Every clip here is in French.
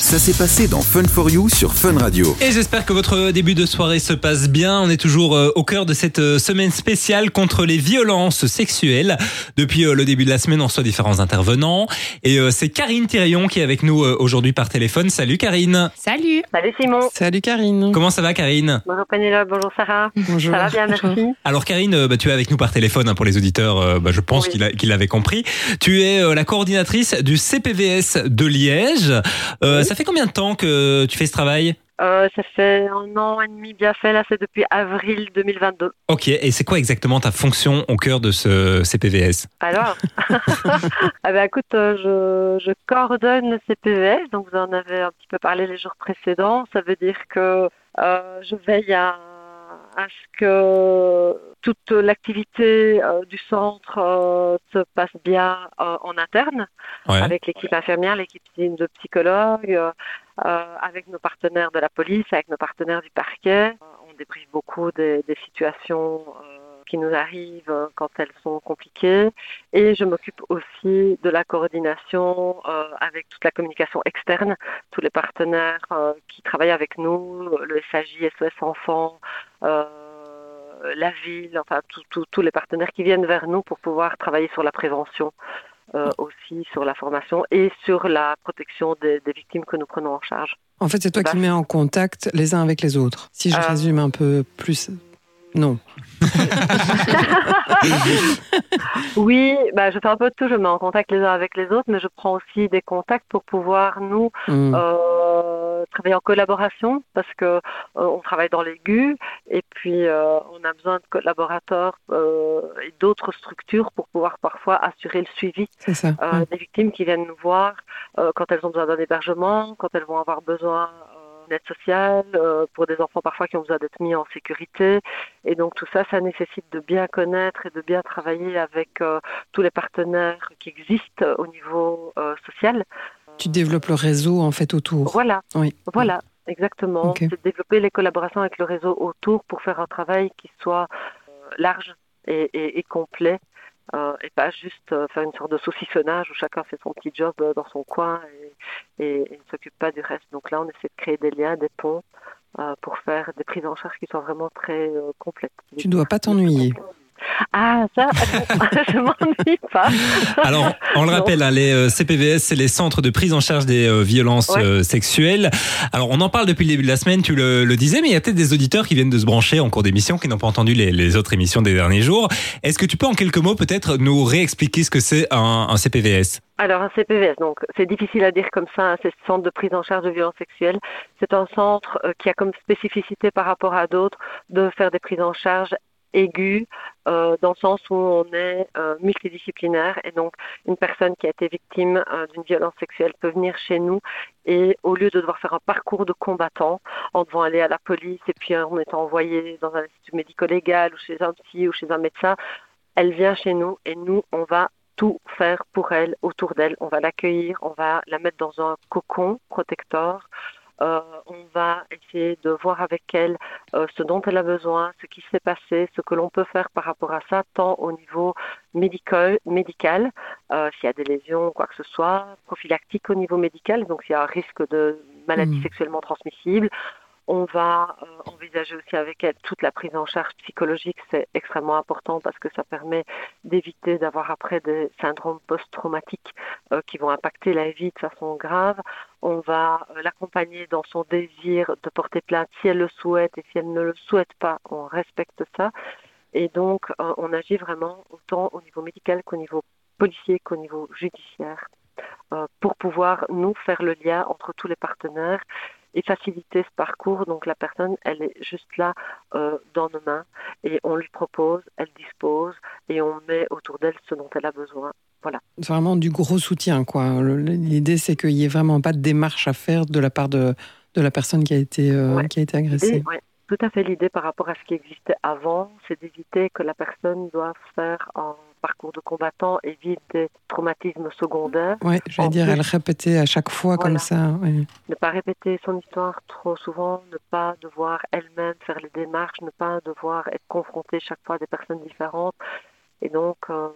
Ça s'est passé dans Fun for You sur Fun Radio. Et j'espère que votre début de soirée se passe bien. On est toujours euh, au cœur de cette euh, semaine spéciale contre les violences sexuelles. Depuis euh, le début de la semaine, on reçoit différents intervenants. Et c'est Karine Thirion qui est avec nous aujourd'hui par téléphone. Salut Karine. Salut. Salut Simon. Salut Karine. Comment ça va Karine? Bonjour Pénélope, bonjour Sarah. Bonjour. Ça va bien, merci. Alors Karine, bah, tu es avec nous par téléphone hein, pour les auditeurs. Bah, je pense Oui. qu'il a- qu'il l'avait compris. Tu es la coordinatrice du CPVS de Liège. Euh, Ça fait combien de temps que tu fais ce travail Euh, ça fait un an et demi bien fait, là c'est depuis avril 2022. Ok, et c'est quoi exactement ta fonction au cœur de ce CPVS Alors, ah ben, écoute, euh, je, je coordonne le CPVS, donc vous en avez un petit peu parlé les jours précédents. Ça veut dire que euh, je veille à, à ce que toute l'activité euh, du centre euh, se passe bien euh, en interne. Ouais. avec l'équipe infirmière, l'équipe de psychologues, avec nos partenaires de la police, avec nos partenaires du parquet. On débriefe beaucoup des, des situations qui nous arrivent quand elles sont compliquées. Et je m'occupe aussi de la coordination euh, avec toute la communication externe, tous les partenaires euh, qui travaillent avec nous, le SAJ, SOS Enfants. euh, la ville, enfin tous les partenaires qui viennent vers nous pour pouvoir travailler sur la prévention euh, aussi sur la formation et sur la protection des, des victimes que nous prenons en charge. En fait, c'est toi Bah. qui mets en contact les uns avec les autres. Si je Euh. résume un peu plus. Non. Oui, bah, je fais un peu de tout, je me mets en contact les uns avec les autres, mais je prends aussi des contacts pour pouvoir nous Hmm. euh, travailler en collaboration parce que euh, on travaille dans l'aigu et puis euh, on a besoin de collaborateurs euh, et d'autres structures pour pouvoir parfois assurer le suivi ça. des victimes qui viennent nous voir quand elles ont besoin d'un hébergement, quand elles vont avoir besoin sociale, euh, pour des enfants parfois qui ont besoin d'être mis en sécurité. Et donc tout ça, ça nécessite de bien connaître et de bien travailler avec euh, tous les partenaires qui existent au niveau euh, social. Tu développes le réseau en fait autour. Voilà, Oui. voilà, exactement. C'est développer les collaborations avec le réseau autour pour faire un travail qui soit large et, et- et complet. euh, et pas juste faire une sorte de saucissonnage où chacun fait son petit job dans son coin et, ne s'occupe pas du reste. Donc là, on essaie de créer des liens, des ponts euh, pour faire des prises en charge qui soient vraiment très euh, complètes. Tu dois pas t'ennuyer. Ah, ça, je m'ennuie pas. Alors, on le Non. rappelle, hein, les euh, CPVS, c'est les centres de prise en charge des euh, violences Ouais. euh, sexuelles. Alors, on en parle depuis le début de la semaine, tu le, le disais, mais il y a peut-être des auditeurs qui viennent de se brancher en cours d'émission, qui n'ont pas entendu les, les autres émissions des derniers jours. Est-ce que tu peux en quelques mots peut-être nous réexpliquer ce que c'est un, un CPVS Alors un CPVS, donc c'est difficile à dire comme ça, hein, c'est ce centre de prise en charge de violences sexuelles. C'est un centre euh, qui a comme spécificité par rapport à d'autres de faire des prises en charge aiguës, euh, dans le sens où on est euh, multidisciplinaire et donc une personne qui a été victime euh, d'une violence sexuelle peut venir chez nous et au lieu de devoir faire un parcours de combattant en devant aller à la police et puis en étant envoyé dans un institut médico-légal ou chez un psy ou chez un médecin, elle vient chez nous et nous, on va tout faire pour elle, autour d'elle. On va l'accueillir, on va la mettre dans un cocon protecteur. Euh, on va essayer de voir avec elle euh, ce dont elle a besoin, ce qui s'est passé, ce que l'on peut faire par rapport à ça, tant au niveau médical, médical euh, s'il y a des lésions, quoi que ce soit, prophylactique au niveau médical, donc s'il y a un risque de maladie Mhm. sexuellement transmissible. On va euh, envisager aussi avec elle toute la prise en charge psychologique, c'est extrêmement important parce que ça permet d'éviter d'avoir après des syndromes post-traumatiques euh, qui vont impacter la vie de façon grave. On va euh, l'accompagner dans son désir de porter plainte si elle le souhaite et si elle ne le souhaite pas, on respecte ça. Et donc, on agit vraiment autant au niveau médical qu'au niveau policier qu'au niveau judiciaire pour pouvoir nous faire le lien entre tous les partenaires et faciliter ce parcours. Donc la personne, elle est juste là euh, dans nos mains et on lui propose, elle dispose et on met autour d'elle ce dont elle a besoin. Voilà. C'est vraiment du gros soutien, quoi. L'idée, c'est qu'il n'y ait vraiment pas de démarche à faire de la part de, de la personne qui a été, euh, Ouais. qui a été agressée. Ouais, tout à fait l'idée par rapport à ce qui existait avant, c'est d'éviter que la personne doive faire un parcours de combattant vivre des traumatismes secondaires. Ouais, j'allais En dire, plus- elle répétait à chaque fois comme ça. ne pas répéter son histoire trop souvent, ne pas devoir elle-même faire les démarches, ne pas devoir être confrontée chaque fois à des personnes différentes. Et donc, euh,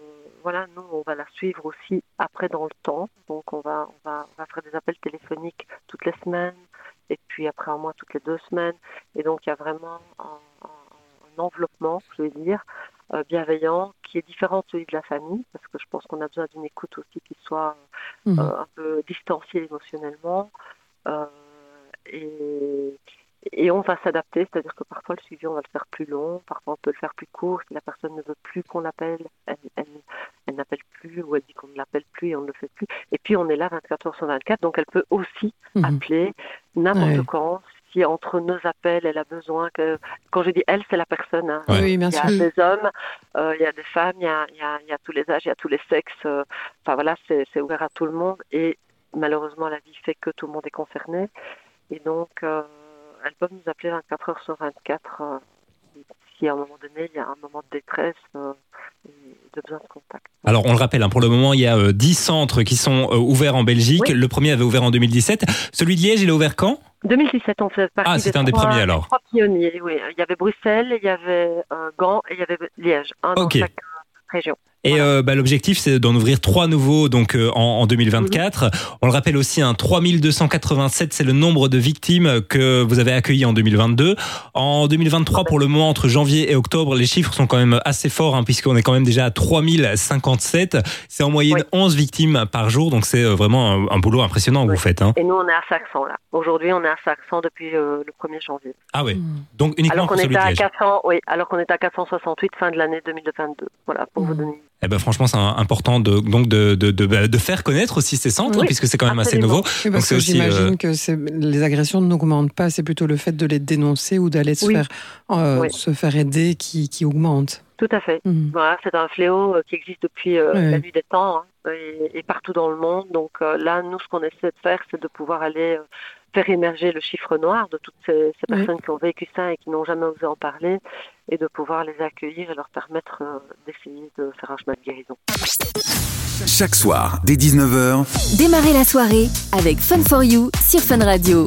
voilà, nous, on va la suivre aussi après dans le temps. Donc, on va, on va, on va faire des appels téléphoniques toutes les semaines et puis après un mois toutes les deux semaines. Et donc, il y a vraiment un, un, enveloppement, je vais dire, bienveillant qui est différent de celui de la famille parce que je pense qu'on a besoin d'une écoute aussi qui soit mmh. euh, un peu distanciée émotionnellement. Euh, et, et on va s'adapter, c'est-à-dire que parfois le suivi, on va le faire plus long, parfois on peut le faire plus court. Si la personne ne veut plus qu'on l'appelle, elle, elle, elle n'appelle plus ou elle dit qu'on ne l'appelle plus et on ne le fait plus. Et puis on est là 24 heures sur 24, donc elle peut aussi mmh. appeler n'importe ouais. quand. Si entre nos appels, elle a besoin que. Quand je dis elle, c'est la personne. Hein. Ouais. Oui, bien il y a sûr. des hommes, euh, il y a des femmes, il y a, il y a, il y a tous les âges, il y a tous les sexes. Euh, enfin voilà, c'est ouvert à tout le monde. Et malheureusement, la vie fait que tout le monde est concerné. Et donc. Euh, elles peuvent nous appeler 24 heures sur 24 euh, si à un moment donné il y a un moment de détresse euh, et de besoin de contact. Alors on le rappelle, hein, pour le moment il y a euh, 10 centres qui sont euh, ouverts en Belgique. Oui. Le premier avait ouvert en 2017. Celui de Liège, il est ouvert quand? 2017, on fait partie Ah, c'est un des premiers, alors. trois pionniers. Oui. Il y avait Bruxelles, il y avait euh, Gand et il y avait Liège, un Ok. dans chaque euh, région. Et Voilà. euh, bah, l'objectif, c'est d'en ouvrir trois nouveaux donc euh, en, en 2024. On le rappelle aussi, hein, 3287, c'est le nombre de victimes que vous avez accueillies en 2022. En 2023, pour le moment, entre janvier et octobre, les chiffres sont quand même assez forts, hein, puisqu'on est quand même déjà à 3057. C'est en moyenne Oui. 11 victimes par jour, donc c'est euh, vraiment un, un boulot impressionnant que Oui. vous faites. Hein. Et nous, on est à 500 là. Aujourd'hui, on est à 500 depuis euh, le 1er janvier. Ah Mmh. donc uniquement Alors qu'on était à Liège. 400, oui, alors qu'on était à 468 fin de l'année 2022. Voilà, pour vous Mhm. donner. Eh ben franchement, c'est important de donc de, de, de, bah, de faire connaître aussi ces centres, Oui, puisque c'est quand même assez nouveau. Oui, c'est que aussi, j'imagine euh, que c'est- les agressions n'augmentent pas, c'est plutôt le fait de les dénoncer ou d'aller se, Oui. faire, euh, Oui. se faire aider qui, qui augmente. Tout à fait. Mhm. Voilà, c'est un fléau euh, qui existe depuis euh, la nuit des temps hein, et, et partout dans le monde. Donc euh, là, nous, ce qu'on essaie de faire, c'est de pouvoir aller euh, faire émerger le chiffre noir de toutes ces, personnes qui ont vécu ça et qui n'ont jamais osé en parler et de pouvoir les accueillir et leur permettre euh, d'essayer de faire un chemin de guérison. Chaque soir, dès 19h, Démarrez la soirée avec Fun for You sur Fun Radio.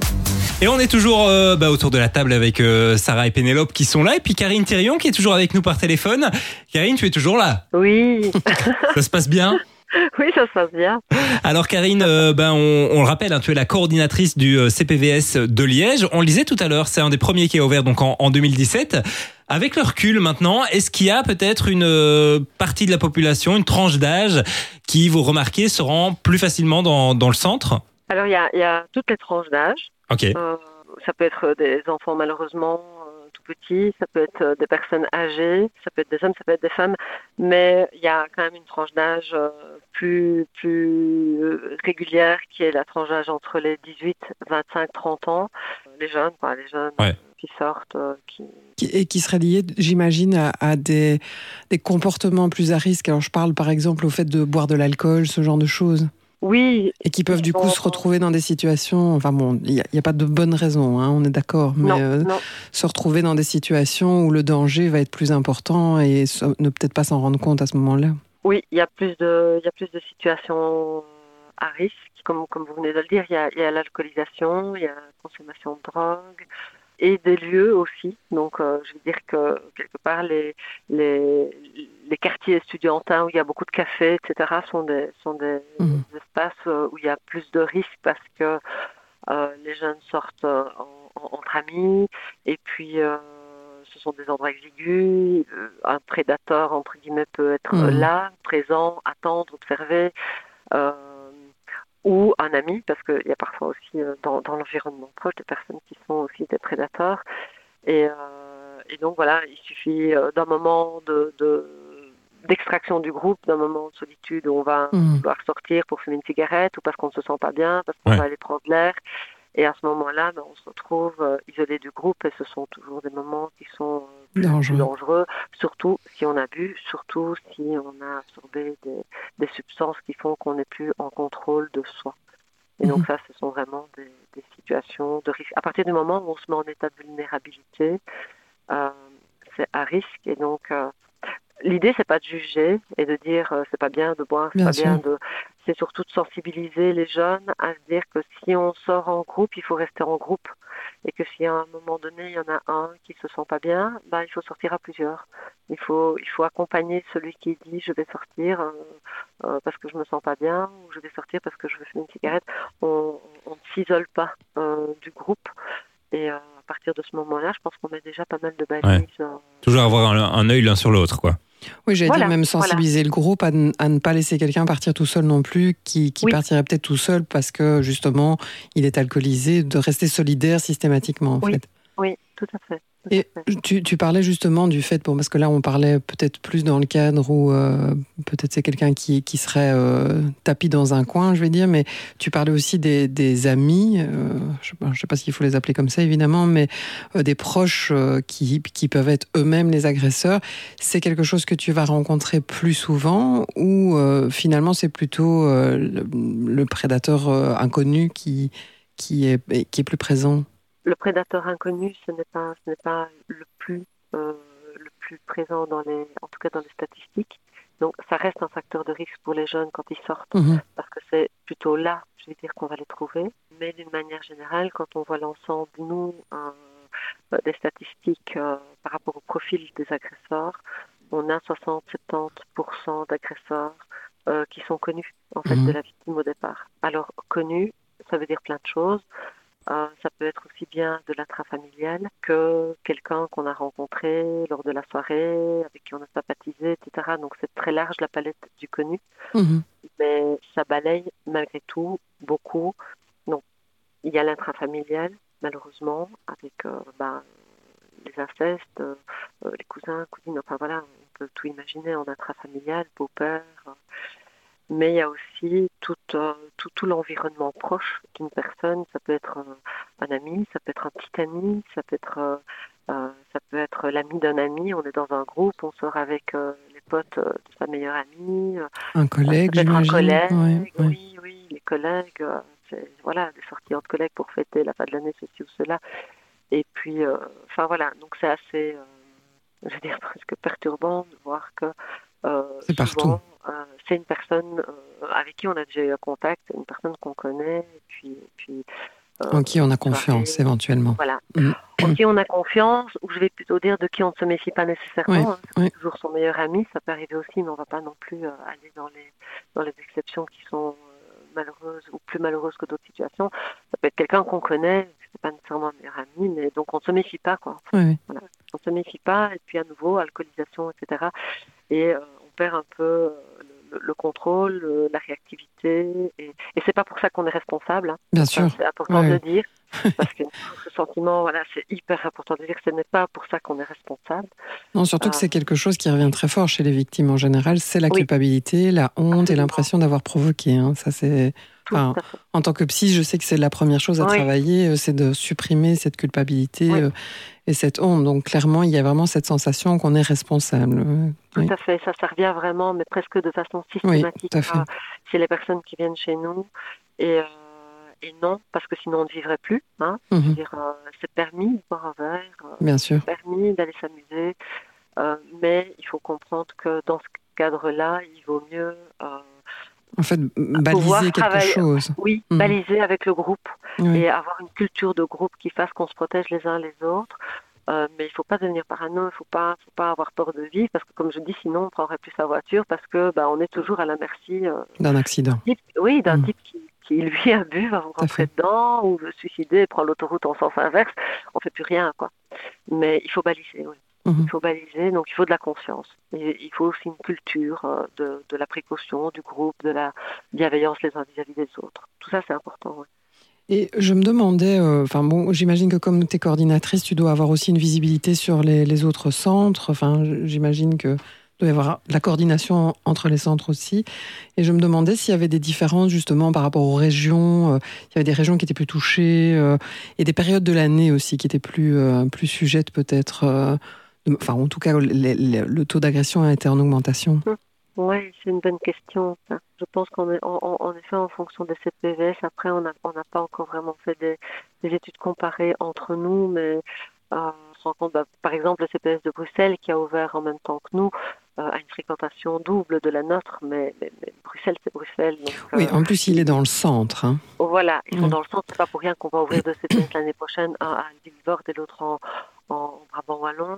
Et on est toujours euh, bah, autour de la table avec euh, Sarah et Pénélope qui sont là, et puis Karine Thérion qui est toujours avec nous par téléphone. Karine, tu es toujours là. Oui, Ça se passe bien? oui, ça se passe bien. Alors Karine, euh, ben on, on le rappelle, hein, tu es la coordinatrice du euh, CPVS de Liège. On le disait tout à l'heure, c'est un des premiers qui a ouvert donc en, en 2017. Avec le recul maintenant, est-ce qu'il y a peut-être une euh, partie de la population, une tranche d'âge qui, vous remarquez, se rend plus facilement dans, dans le centre? Alors, il y a, il y a toutes les tranches d'âge. Ok. Euh, ça peut être des enfants malheureusement petits, ça peut être euh, des personnes âgées, ça peut être des hommes, ça peut être des femmes, mais il y a quand même une tranche d'âge euh, plus plus euh, régulière qui est la tranche d'âge entre les 18, 25, 30 ans, les jeunes, quoi, les jeunes Ouais. qui sortent, qui Qui- Et qui serait lié, j'imagine, à, à des, des comportements plus à risque. Alors je parle par exemple au fait de boire de l'alcool, ce genre de choses. Oui, Et qui peuvent du coup se retrouver dans des situations. Enfin bon, il n'y a, pas de bonne raison, hein, on est d'accord. Mais non, euh, non, se retrouver dans des situations où le danger va être plus important et se- ne peut-être pas s'en rendre compte à ce moment-là. Oui, il y a plus de, il y a plus de situations à risque, comme, comme vous venez de le dire. Il y a, il y a l'alcoolisation, il y a la consommation de drogue et des lieux aussi. Donc, euh, je veux dire que quelque part, les, les, les quartiers estudiantins où il y a beaucoup de cafés, etc., sont des, sont des Mhm. Espaces euh, où il y a plus de risques parce que euh, les jeunes sortent euh, en- en- entre amis et puis ce sont des endroits exigus. Un prédateur, entre guillemets, peut être Mhm. là, présent, attendre, observer. euh, ou un ami, parce qu'il y a parfois aussi dans, dans l'environnement proche des personnes qui sont aussi des prédateurs. Et, euh, et donc voilà, il suffit d'un moment de, de- d'extraction du groupe, d'un moment de solitude où on va Mhm. vouloir sortir pour fumer une cigarette ou parce qu'on ne se sent pas bien, parce qu'on Ouais. va aller prendre l'air. Et à ce moment-là, ben, on se retrouve euh, isolé du groupe et ce sont toujours des moments qui sont euh, Dangereux. dangereux, surtout si on a bu, surtout si on a absorbé des, des substances qui font qu'on n'est plus en contrôle de soi. Et donc Mhm. ça, ce sont vraiment des, des situations de risque. À partir du moment où on se met en état de vulnérabilité, euh, c'est à risque. Et donc, euh, l'idée, c'est pas de juger et de dire euh, c'est pas bien de boire, c'est Bien pas bien de. C'est surtout de sensibiliser les jeunes à se dire que si on sort en groupe, il faut rester en groupe et que si à un moment donné il y en a un qui se sent pas bien, bah, il faut sortir à plusieurs. Il faut, il faut accompagner celui qui dit je vais sortir euh, euh, parce que je me sens pas bien ou je vais sortir parce que je veux fumer une cigarette. On, on ne s'isole pas euh, du groupe et à partir de ce moment-là, je pense qu'on met déjà pas mal de balises. Toujours avoir un, un œil l'un sur l'autre, quoi. Oui, j'allais dire même sensibiliser le groupe à, ne pas laisser quelqu'un partir tout seul non plus, qui, partirait peut-être tout seul parce que justement il est alcoolisé, de rester solidaire systématiquement en fait. Oui, tout à fait. Et tu, parlais justement du fait, bon, parce que là on parlait peut-être plus dans le cadre où euh, peut-être c'est quelqu'un qui, qui, serait euh, tapis dans un coin, je vais dire, mais tu parlais aussi des, des amis, euh, je ne sais pas s'il faut les appeler comme ça évidemment, mais des proches qui, qui, peuvent être eux-mêmes les agresseurs. C'est quelque chose que tu vas rencontrer plus souvent ou finalement c'est plutôt le, le, prédateur inconnu qui, qui, est, qui est plus présent? Le prédateur inconnu, ce n'est pas, ce n'est pas le plus, euh, le plus présent dans les, en tout cas dans les statistiques. Donc, ça reste un facteur de risque pour les jeunes quand ils sortent, mhm. parce que c'est plutôt là, je vais dire, qu'on va les trouver. Mais d'une manière générale, quand on voit l'ensemble, nous, euh, des statistiques euh, par rapport au profil des agresseurs, on a 60-70% d'agresseurs qui sont connus, en fait, mhm. de la victime au départ. Alors, connus, ça veut dire plein de choses. Euh, ça peut être aussi bien de l'intrafamilial que quelqu'un qu'on a rencontré lors de la soirée, avec qui on a sympathisé, etc. Donc c'est très large la palette du connu, mhm. mais ça balaye malgré tout beaucoup. Donc il y a l'intrafamilial, malheureusement, avec euh, ben, les incestes, euh, les cousins, cousines, enfin voilà, on peut tout imaginer en intrafamilial, beau-père mais il y a aussi tout, euh, tout, tout l'environnement proche d'une personne. Ça peut être un, ami, ça peut être un petit ami, ça peut être, euh, euh, ça peut être l'ami d'un ami. On est dans un groupe, on sort avec les potes de sa meilleure amie. Un collègue, j'imagine. Un collègue, oui, oui, les collègues. voilà, des sorties entre collègues pour fêter la fin de l'année, ceci ou cela. Et puis, enfin voilà, donc c'est assez, je veux dire, presque perturbant de voir que c'est partout c'est une personne euh, avec qui on a déjà eu un contact, une personne qu'on connaît, et puis, puis euh, en qui on a confiance éventuellement. Voilà. Mm. En qui on a confiance, ou je vais plutôt dire de qui on ne se méfie pas nécessairement. Hein. c'est toujours son meilleur ami, ça peut arriver aussi, mais on ne va pas non plus euh, aller dans les, dans les exceptions qui sont malheureuses ou plus malheureuses que d'autres situations. Ça peut être quelqu'un qu'on connaît, c'est pas nécessairement un meilleur ami, mais donc on ne se méfie pas. Quoi. Voilà. On ne se méfie pas, et puis à nouveau, alcoolisation, etc. Et on perd un peu le, contrôle, la réactivité. Et, et c'est pas pour ça qu'on est responsable. Hein. Bien sûr. C'est important de dire. parce que ce sentiment, voilà, c'est hyper important de dire que ce n'est pas pour ça qu'on est responsable. Non, surtout que c'est quelque chose qui revient très fort chez les victimes en général, c'est la culpabilité, la honte et l'impression d'avoir provoqué. Hein. Ça, c'est. En tant que psy, je sais que c'est la première chose à travailler, euh, c'est de supprimer cette culpabilité euh, et cette honte. Donc clairement, il y a vraiment cette sensation qu'on est responsable. Tout à fait, ça, ça revient vraiment, mais presque de façon systématique chez les personnes qui viennent chez nous. Et, euh, et non, parce que sinon on ne vivrait plus. Hein. Mhm. C'est permis de boire un verre, Bien sûr. permis d'aller s'amuser, mais il faut comprendre que dans ce cadre-là, il vaut mieux en fait, baliser quelque chose. Oui, mhm. baliser avec le groupe et avoir une culture de groupe qui fasse qu'on se protège les uns les autres. Euh, mais il ne faut pas devenir parano, il ne faut pas, faut pas avoir peur de vivre, parce que comme je dis, sinon on prendrait plus sa voiture, parce que bah, on est toujours à la merci euh, d'un accident. oui, d'un mhm. type qui, qui, lui a bu, va rentrer dedans, ou veut suicider, prend l'autoroute en sens inverse, on fait plus rien, quoi. Mais il faut baliser, oui. Mhm. Il faut baliser, donc il faut de la conscience. Et il faut aussi une culture euh, de, de, la précaution, du groupe, de la bienveillance les uns vis-à-vis des autres. Tout ça, c'est important. Et je me demandais, euh, enfin bon, j'imagine que comme tu es coordinatrice, tu dois avoir aussi une visibilité sur les, les autres centres. Enfin, j'imagine que doit y avoir la coordination entre les centres aussi. Et je me demandais s'il y avait des différences justement par rapport aux régions. Euh, il y avait des régions qui étaient plus touchées et des périodes de l'année aussi qui étaient plus, plus sujettes peut-être Enfin, en tout cas, le, taux d'agression a été en augmentation. Hum. Oui, c'est une bonne question. Je pense qu'en en, effet, en fonction des CPVS, après, on n'a pas encore vraiment fait des, études comparées entre nous, mais euh, rend compte, bah, par exemple, le CPS de Bruxelles qui a ouvert en même temps que nous euh, a une fréquentation double de la nôtre, mais, mais- mais Bruxelles, c'est Bruxelles. donc, Oui, euh, en plus, il est dans le centre. hein. Voilà, ils sont dans le centre, c'est pas pour rien qu'on va ouvrir deux CPS l'année prochaine, un à Vilvoorde et l'autre en, en Brabant Wallon. Euh,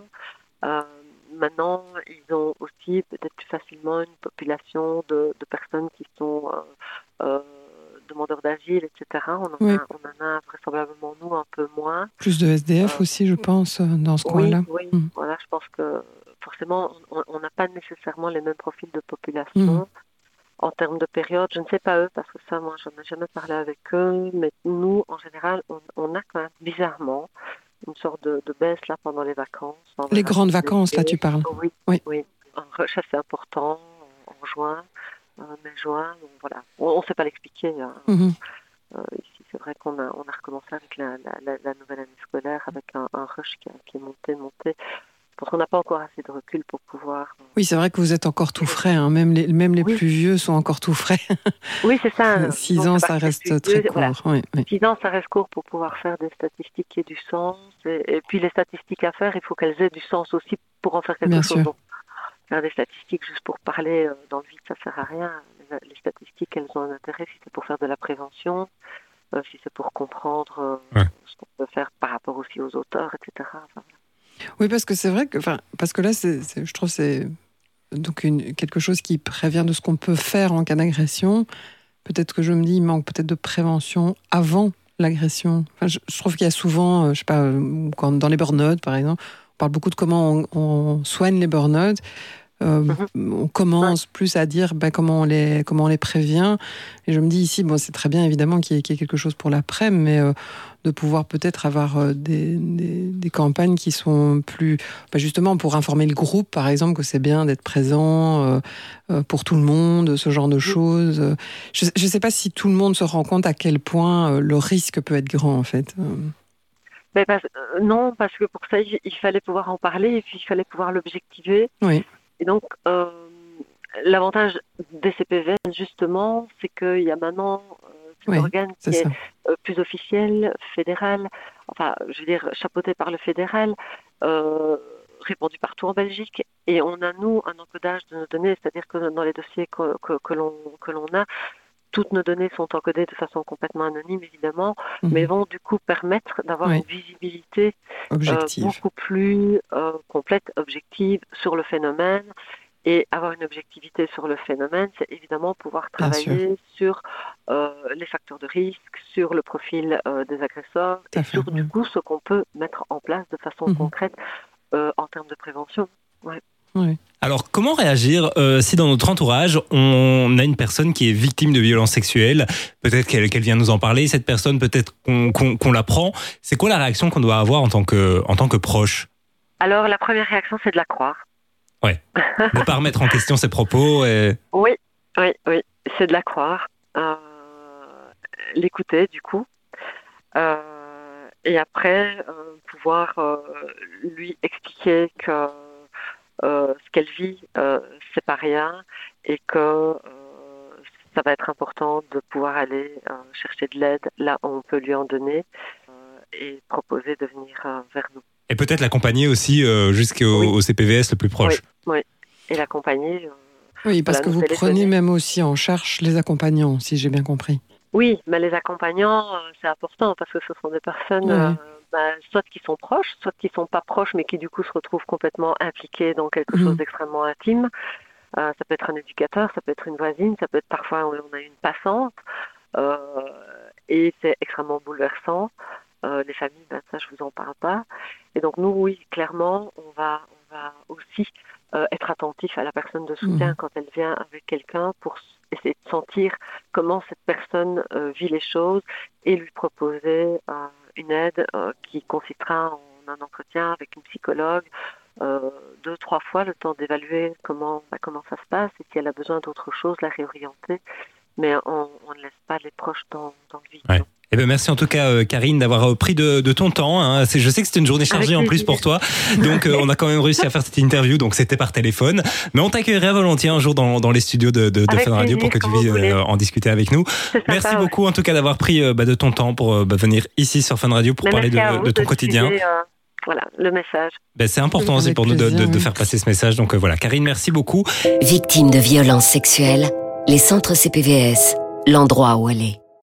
maintenant, ils ont aussi peut-être plus facilement une population de, de personnes qui sont euh, euh, demandeurs d'asile, etc. On en, Oui. a, on en a vraisemblablement, nous, un peu moins. Plus de SDF Euh, aussi, je pense, euh, dans ce Oui, coin-là. oui. Mm. Voilà, je pense que forcément, on n'a pas nécessairement les mêmes profils de population. Mm. En termes de période, je ne sais pas eux, parce que ça, moi, je n'ai jamais parlé avec eux, mais nous, en général, on, on a quand même bizarrement une sorte de, de baisse là pendant les vacances. Les grandes vacances, là, tu parles. Oui, Oui. oui. Un rush assez important en, en juin, mai-juin, voilà. On ne sait pas l'expliquer. hein. Mhm. Euh, ici, c'est vrai qu'on a, on a recommencé avec la, la, la, la nouvelle année scolaire, avec un, un rush qui, a- qui est monté, monté. Parce qu'on n'a pas encore assez de recul pour pouvoir. euh, Oui, c'est vrai que vous êtes encore tout frais. hein. Même les, même les Oui. plus vieux sont encore tout frais. Oui, c'est ça. Six Donc, ans, à ça reste très court. Oui, oui. 6 ans, ça reste court pour pouvoir faire des statistiques qui aient du sens. Et, et puis les statistiques à faire, il faut qu'elles aient du sens aussi pour en faire quelque Bien chose. sûr. Donc, faire des statistiques juste pour parler euh, dans le vide, ça sert à rien. Les, les statistiques, elles ont un intérêt si c'est pour faire de la prévention, euh, si c'est pour comprendre Ouais. ce qu'on peut faire par rapport aussi aux auteurs, etc. Enfin, Oui, parce que c'est vrai que, enfin, parce que là, je trouve, c'est donc quelque chose qui prévient de ce qu'on peut faire en cas d'agression. Peut-être que je me dis, il manque peut-être de prévention avant l'agression. Enfin, je, je trouve qu'il y a souvent, euh, je sais pas, euh, quand, dans les burn-out, par exemple, on parle beaucoup de comment on, on soigne les burn-out. Euh, On commence plus à dire ben, comment, on les, comment on les prévient. Et je me dis ici, bon, c'est très bien évidemment qu'il y, ait, qu'il y ait quelque chose pour l'après, mais euh, de pouvoir peut-être avoir euh, des, des, des campagnes qui sont plus. ben, justement, pour informer le groupe, par exemple, que c'est bien d'être présent pour tout le monde, ce genre de choses. Je ne sais pas si tout le monde se rend compte à quel point le risque peut être grand, en fait. Parce- euh, non, parce que pour ça, il, il fallait pouvoir en parler et puis il fallait pouvoir l'objectiver. Oui. Et donc, euh, l'avantage des CPVS, justement, c'est qu'il y a maintenant euh, cet Oui, organe qui est euh, plus officiel, fédéral, enfin, je veux dire, chapeauté par le fédéral, euh, répandu partout en Belgique. Et on a, nous, un encodage de nos données, c'est-à-dire que dans les dossiers que, que, que l'on que l'on a, toutes nos données sont encodées de façon complètement anonyme, évidemment, Mhm. mais vont du coup permettre d'avoir Oui. une visibilité euh, beaucoup plus euh, complète, objective sur le phénomène. Et avoir une objectivité sur le phénomène, c'est évidemment pouvoir travailler sur euh, les facteurs de risque, sur le profil des agresseurs et sur oui. du coup ce qu'on peut mettre en place de façon Mhm. concrète en termes de prévention. Alors, comment réagir euh, si dans notre entourage, on a une personne qui est victime de violences sexuelles? Peut-être qu'elle vient nous en parler, cette personne, peut-être qu'on qu'on la prend. C'est quoi la réaction qu'on doit avoir en tant que, en tant que proche? Alors la première réaction, c'est de la croire. Ne pas remettre en question ses propos et... Oui, oui, oui, c'est de la croire. Euh, L'écouter, du coup. Euh, et après, euh, pouvoir euh, lui expliquer que euh, ce qu'elle vit, euh, c'est pas rien et que euh, ça va être important de pouvoir aller euh, chercher de l'aide là où on peut lui en donner euh, et proposer de venir euh, vers nous. Et peut-être l'accompagner aussi euh, jusqu'au Oui. au CPVS le plus proche. Et l'accompagner. euh, Oui, parce que vous prenez même aussi en charge les accompagnants, si j'ai bien compris. Oui, mais les accompagnants, euh, c'est important parce que ce sont des personnes, Oui. Bah, soit qui sont proches, soit qui sont pas proches, mais qui du coup se retrouvent complètement impliquées dans quelque Mhm. chose d'extrêmement intime. Euh, ça peut être un éducateur, ça peut être une voisine, ça peut être parfois on a une passante, euh, et c'est extrêmement bouleversant. Euh, les familles, ben, ça je vous en parle pas. Et donc nous, oui, clairement, on va, on va aussi être attentif à la personne de soutien Mhm. quand elle vient avec quelqu'un pour essayer de sentir comment cette personne vit les choses et lui proposer une aide euh, qui consistera en un entretien avec une psychologue euh, deux, trois fois, le temps d'évaluer comment, bah, comment ça se passe et si elle a besoin d'autre chose, la réorienter. Mais on, on ne laisse pas les proches dans, dans le vide. Ouais. Eh ben merci en tout cas euh, Karine d'avoir euh, pris de, de ton temps. hein. C'est- Je sais que c'était une journée chargée Avec en plus pour toi, donc euh, on a quand même réussi à faire cette interview, donc c'était par téléphone. Mais on t'accueillerait volontiers un jour dans, dans les studios de, de, de Fun Radio pour que tu euh, en discuter avec nous. Merci sympa, ouais. beaucoup en tout cas d'avoir pris euh, bah, de ton temps pour euh, bah, venir ici sur Fun Radio pour Mais parler de, de ton quotidien. diffuser, euh, voilà le message. Ben, c'est important aussi pour nous de, de- de faire passer ce message. Donc euh, voilà, Karine, merci beaucoup. Victime de violences sexuelles, les centres CPVS, l'endroit où aller.